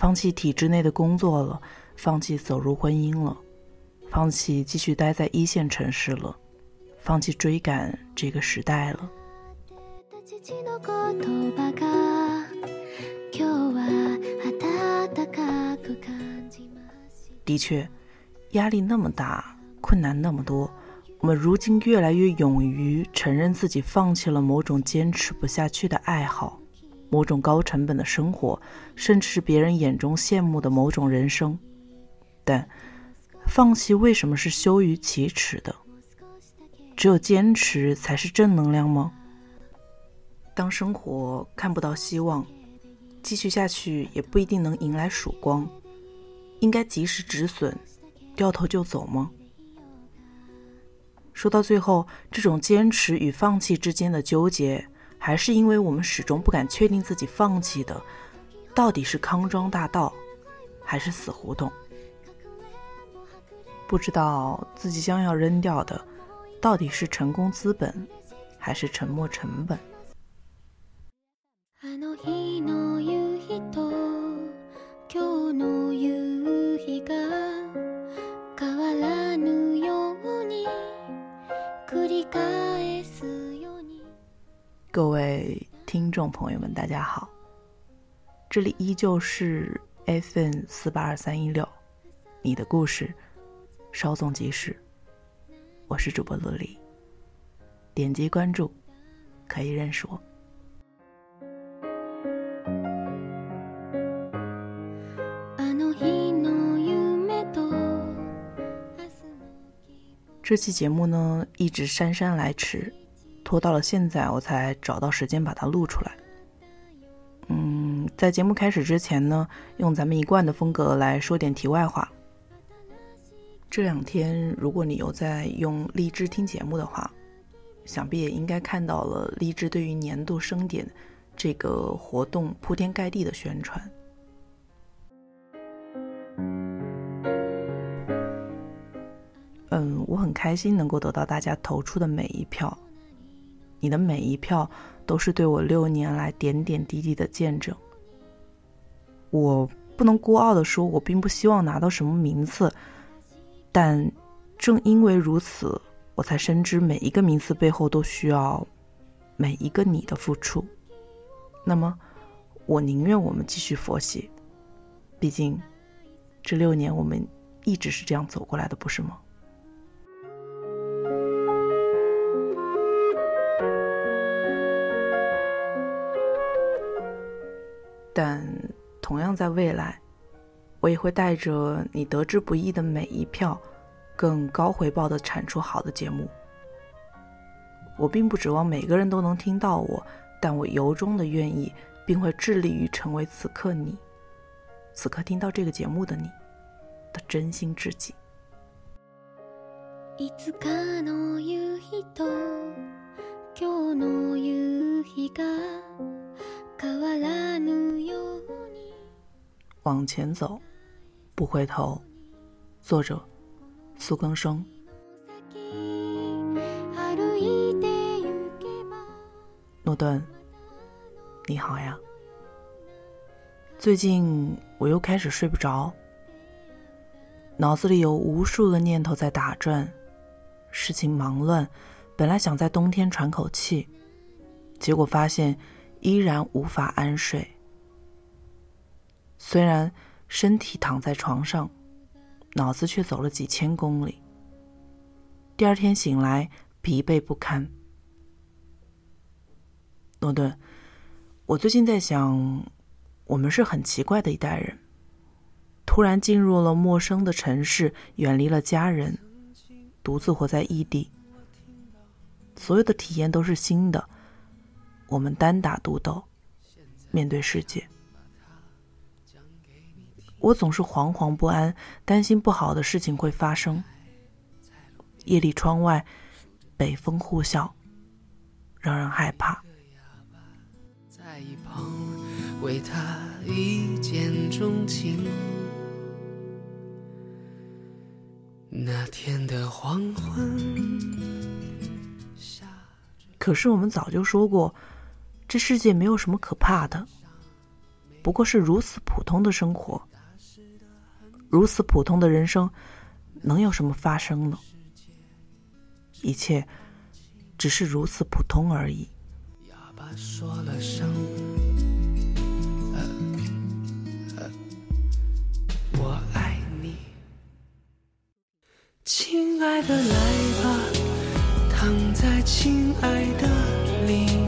放弃体制内的工作了，放弃走入婚姻了，放弃继续待在一线城市了，放弃追赶这个时代了。父の言葉が今日は暖かく感じます的确，压力那么大，困难那么多，我们如今越来越勇于承认自己放弃了某种坚持不下去的爱好， 某种高成本的生活，甚至是别人眼中羡慕的某种人生。但放弃为什么是羞于启齿的？只有坚持才是正能量吗？当生活看不到希望，继续下去也不一定能迎来曙光，应该及时止损，掉头就走吗？说到最后，这种坚持与放弃之间的纠结，还是因为我们始终不敢确定自己放弃的到底是康庄大道，还是死胡同。不知道自己将要扔掉的，到底是成功资本，还是沉没成本。听众朋友们，大家好，这里依旧是 FM 四八二三一六，你的故事，稍纵即逝。我是主播乐丽，点击关注，可以认识我。あの日の夢と明日の希这期节目呢，一直姗姗来迟， 拖到了现在，我才找到时间把它录出来。嗯，在节目开始之前呢，用咱们一贯的风格来说点题外话。这两天，如果你有在用荔枝听节目的话，想必也应该看到了荔枝对于年度盛典这个活动铺天盖地的宣传。嗯，我很开心能够得到大家投出的每一票，你的每一票都是对我六年来点点滴滴的见证。我不能孤傲的说，我并不希望拿到什么名次，但正因为如此，我才深知每一个名次背后都需要每一个你的付出。那么，我宁愿我们继续佛系，毕竟这六年我们一直是这样走过来的，不是吗？但同样在未来，我也会带着你得之不易的每一票，更高回报的产出好的节目。我并不指望每个人都能听到我，但我由衷的愿意，并会致力于成为此刻你，此刻听到这个节目的你的真心知己。いつかの夕日と今日の夕日が変わらぬように 往前走，不回头。作者：苏更生。歩いて行けば诺顿，你好呀。最近我又开始睡不着，脑子里有无数个念头在打转，事情忙乱。本来想在冬天喘口气，结果发现 依然无法安睡。虽然身体躺在床上，脑子却走了几千公里。第二天醒来，疲惫不堪。诺顿，我最近在想，我们是很奇怪的一代人，突然进入了陌生的城市，远离了家人，独自活在异地。所有的体验都是新的，我们单打独斗，面对世界。我总是惶惶不安，担心不好的事情会发生。夜里窗外，北风呼啸，让人害怕。在一旁为他一见钟情。那天的黄昏，可是我们早就说过，这世界没有什么可怕的，不过是如此普通的生活。如此普通的人生，能有什么发生呢？一切只是如此普通而已。哑巴说了声我爱你，亲爱的，来吧，躺在亲爱的里，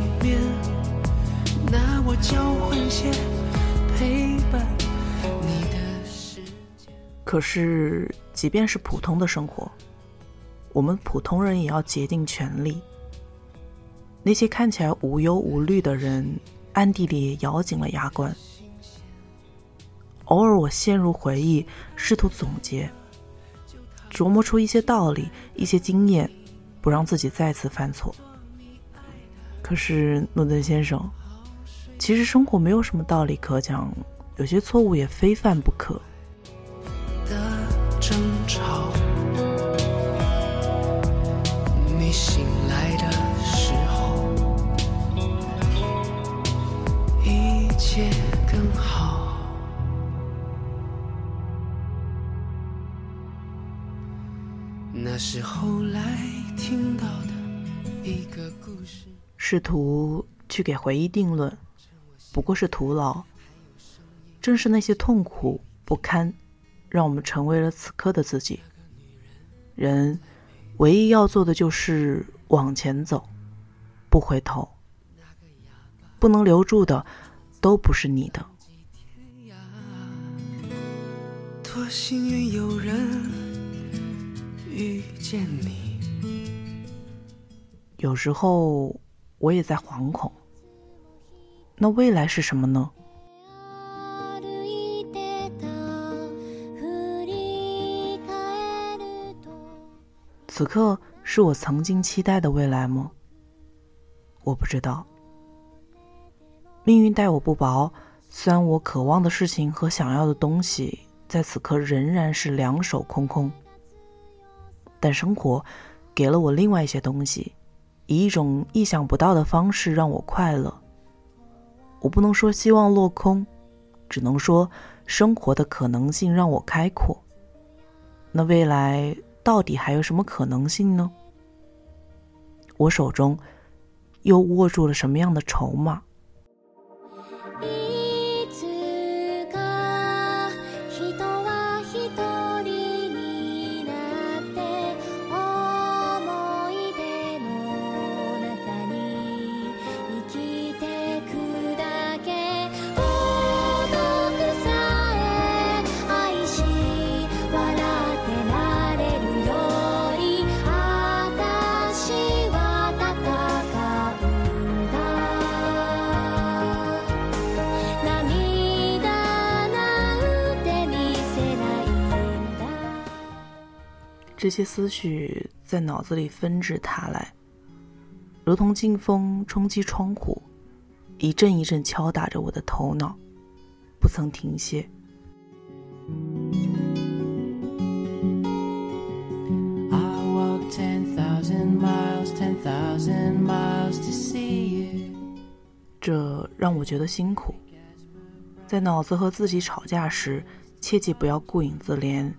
我交换些陪伴你的。可是，即便是普通的生活，我们普通人也要竭尽全力。那些看起来无忧无虑的人，暗地里也咬紧了牙关。偶尔，我陷入回忆，试图总结，琢磨出一些道理、一些经验，不让自己再次犯错。可是，诺顿先生，其实生活没有什么道理可讲，有些错误也非犯不可。的争吵，你醒来的时候，一切更好那是后来听到的一个故事。试图去给回忆定论，不过是徒劳。正是那些痛苦不堪，让我们成为了此刻的自己。人唯一要做的就是往前走，不回头。不能留住的，都不是你的。多幸运有人。遇见你，有时候我也在惶恐。那未来是什么呢？此刻是我曾经期待的未来吗？我不知道。命运待我不薄，虽然我渴望的事情和想要的东西，在此刻仍然是两手空空。但生活给了我另外一些东西，以一种意想不到的方式让我快乐。我不能说希望落空，只能说生活的可能性让我开阔。那未来到底还有什么可能性呢？我手中又握住了什么样的筹码？这些思绪在脑子里纷至沓来，如同劲风冲击窗户，一阵一阵敲打着我的头脑，不曾停歇。这让我觉得辛苦。在脑子和自己吵架时，切记不要顾影自怜。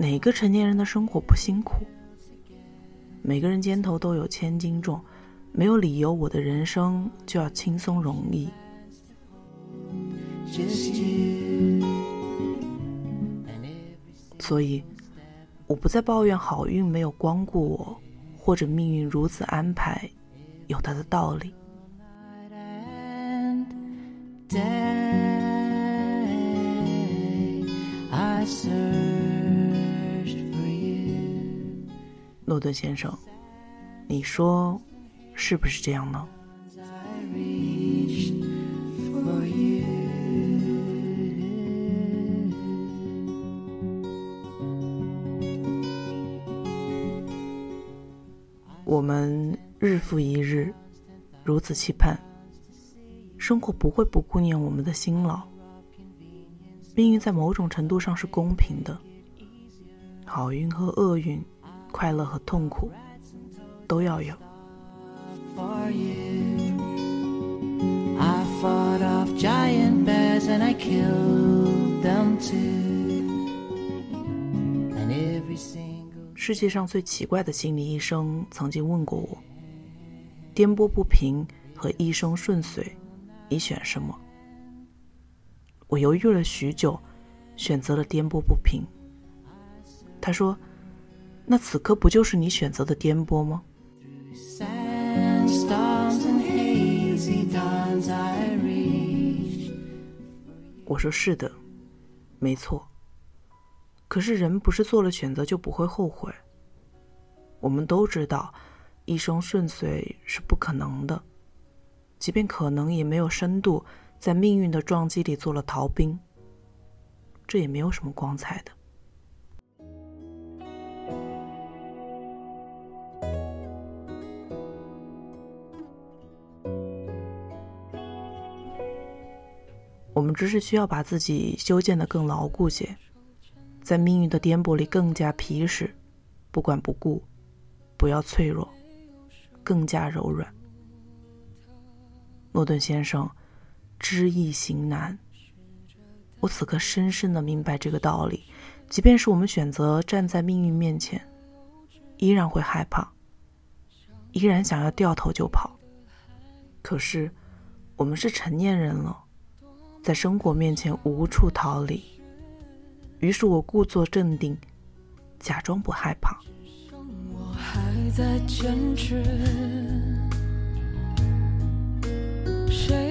哪个成年人的生活不辛苦？每个人肩头都有千斤重，没有理由我的人生就要轻松容易。所以，我不再抱怨好运没有光顾我，或者命运如此安排，有它的道理。诺顿先生，你说是不是这样呢？我们日复一日如此期盼，生活不会不顾念我们的辛劳。命运在某种程度上是公平的，好运和厄运快乐和痛苦，都要有。世界上最奇怪的心理医生曾经问过我：颠簸不平和一生顺遂，你选什么？我犹豫了许久，选择了颠簸不平。他说：“那此刻不就是你选择的颠簸吗？”我说：“是的，没错。可是人不是做了选择就不会后悔。我们都知道，一生顺遂是不可能的，即便可能，也没有深度。”在命运的撞击里做了逃兵，这也没有什么光彩的。我们只是需要把自己修建的更牢固些，在命运的颠簸里更加皮实，不管不顾，不要脆弱，更加柔软。诺顿先生。知易行难，我此刻深深的明白这个道理。即便是我们选择站在命运面前，依然会害怕，依然想要掉头就跑。可是，我们是成年人了，在生活面前无处逃离。于是我故作镇定，假装不害怕。我还在坚持。谁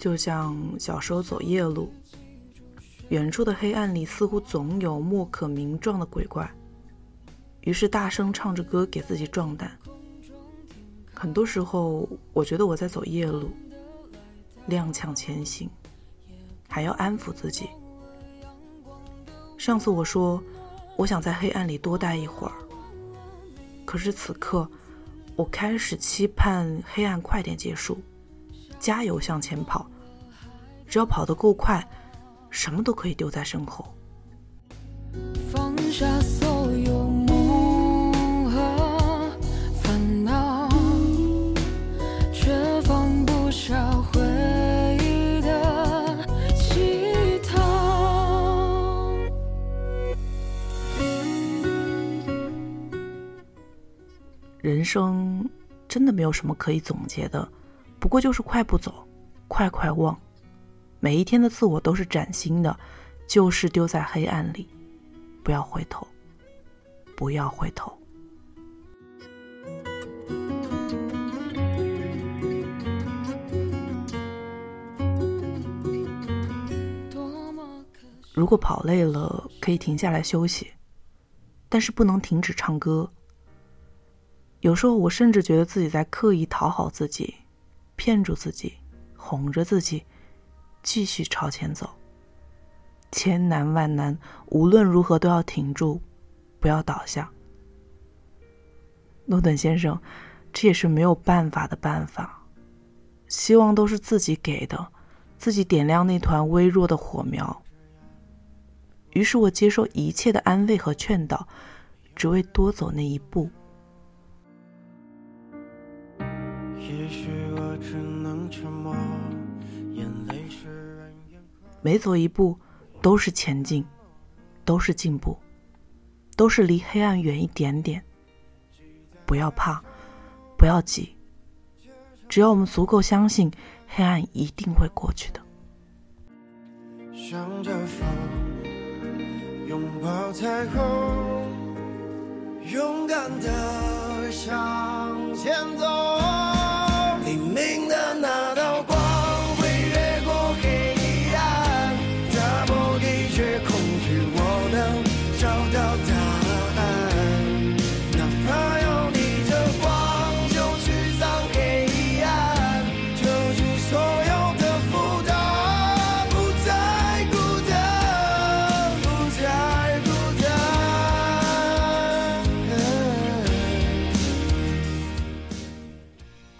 就像小时候走夜路，远处的黑暗里似乎总有莫可名状的鬼怪，于是大声唱着歌给自己壮胆。很多时候，我觉得我在走夜路，踉跄前行，还要安抚自己。上次我说，我想在黑暗里多待一会儿。可是此刻，我开始期盼黑暗快点结束，加油向前跑。只要跑得够快，什么都可以丢在身后。放下所有梦和烦恼，却放不下回忆的乞讨。人生真的没有什么可以总结的，不过就是快步走，快快忘。每一天的自我都是崭新的，旧事丢在黑暗里，不要回头，不要回头。如果跑累了，可以停下来休息，但是不能停止唱歌。有时候，我甚至觉得自己在刻意讨好自己，骗住自己，哄着自己，继续朝前走。千难万难，无论如何都要挺住，不要倒下。诺顿先生，这也是没有办法的办法。希望都是自己给的，自己点亮那团微弱的火苗。于是我接受一切的安慰和劝导，只为多走那一步。每走一步，都是前进，都是进步，都是离黑暗远一点点。不要怕，不要急，只要我们足够相信，黑暗一定会过去的。向着风，拥抱彩虹，勇敢的向前走。黎明的那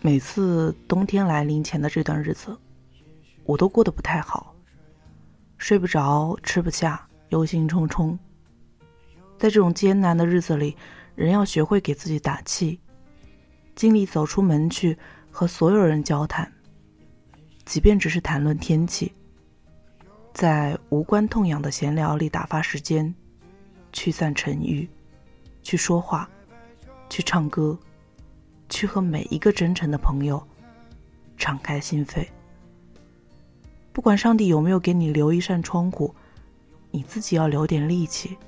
每次冬天来临前的这段日子，我都过得不太好，睡不着，吃不下，忧心忡忡。在这种艰难的日子里，人要学会给自己打气，尽力走出门去和所有人交谈，即便只是谈论天气，在无关痛痒的闲聊里打发时间，驱散沉郁，去说话，去唱歌。去和每一个真诚的朋友敞开心扉。不管上帝有没有给你留一扇窗户，你自己要留点力气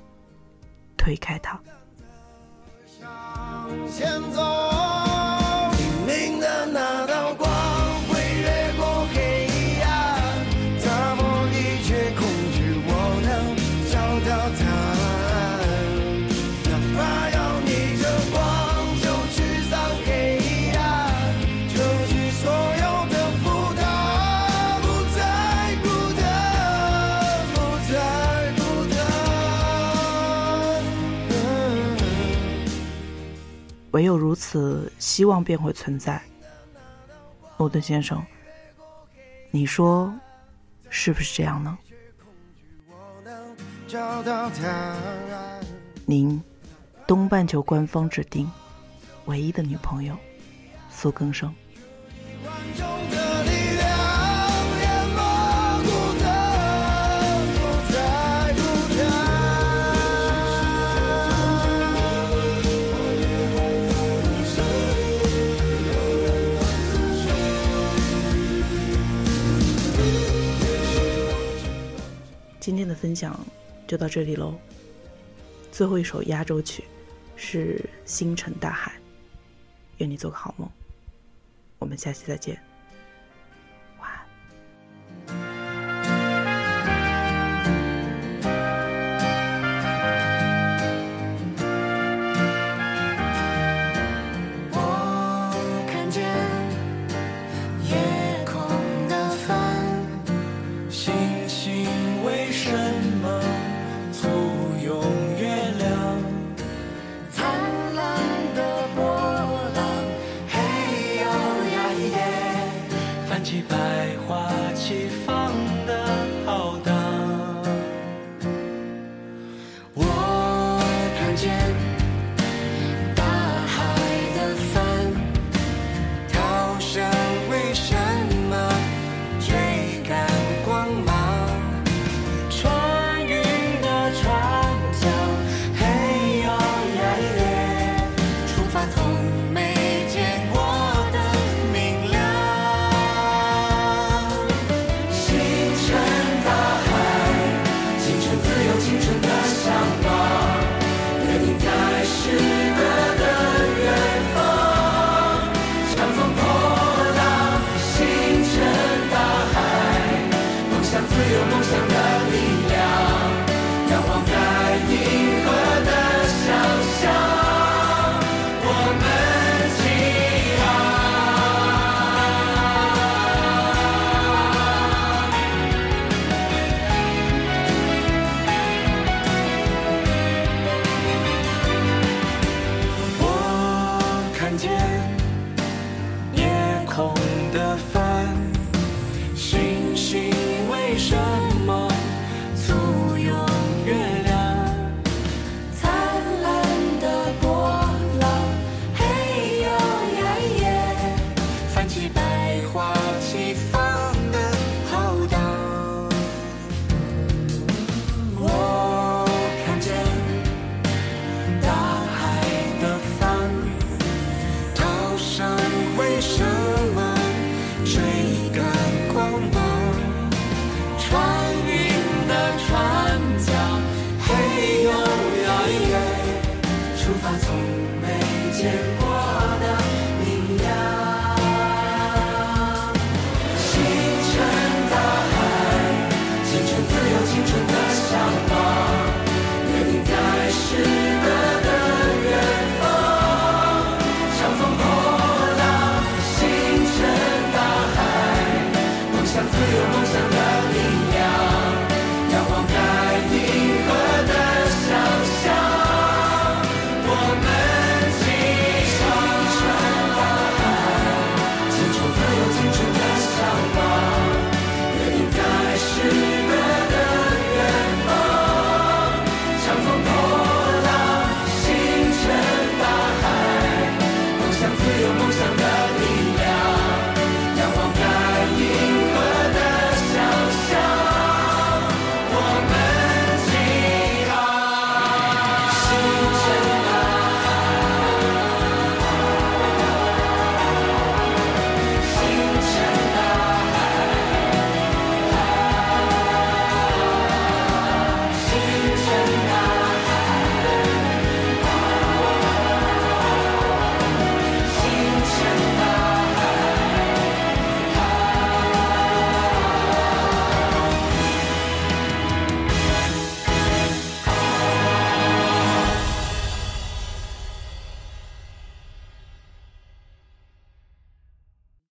推开它。唯有如此，希望便会存在。诺顿先生，你说是不是这样呢？您，东半球官方指定唯一的女朋友，苏更生。今天的分享就到这里喽。最后一首压轴曲是《星辰大海》，愿你做个好梦。我们下期再见。有梦想的。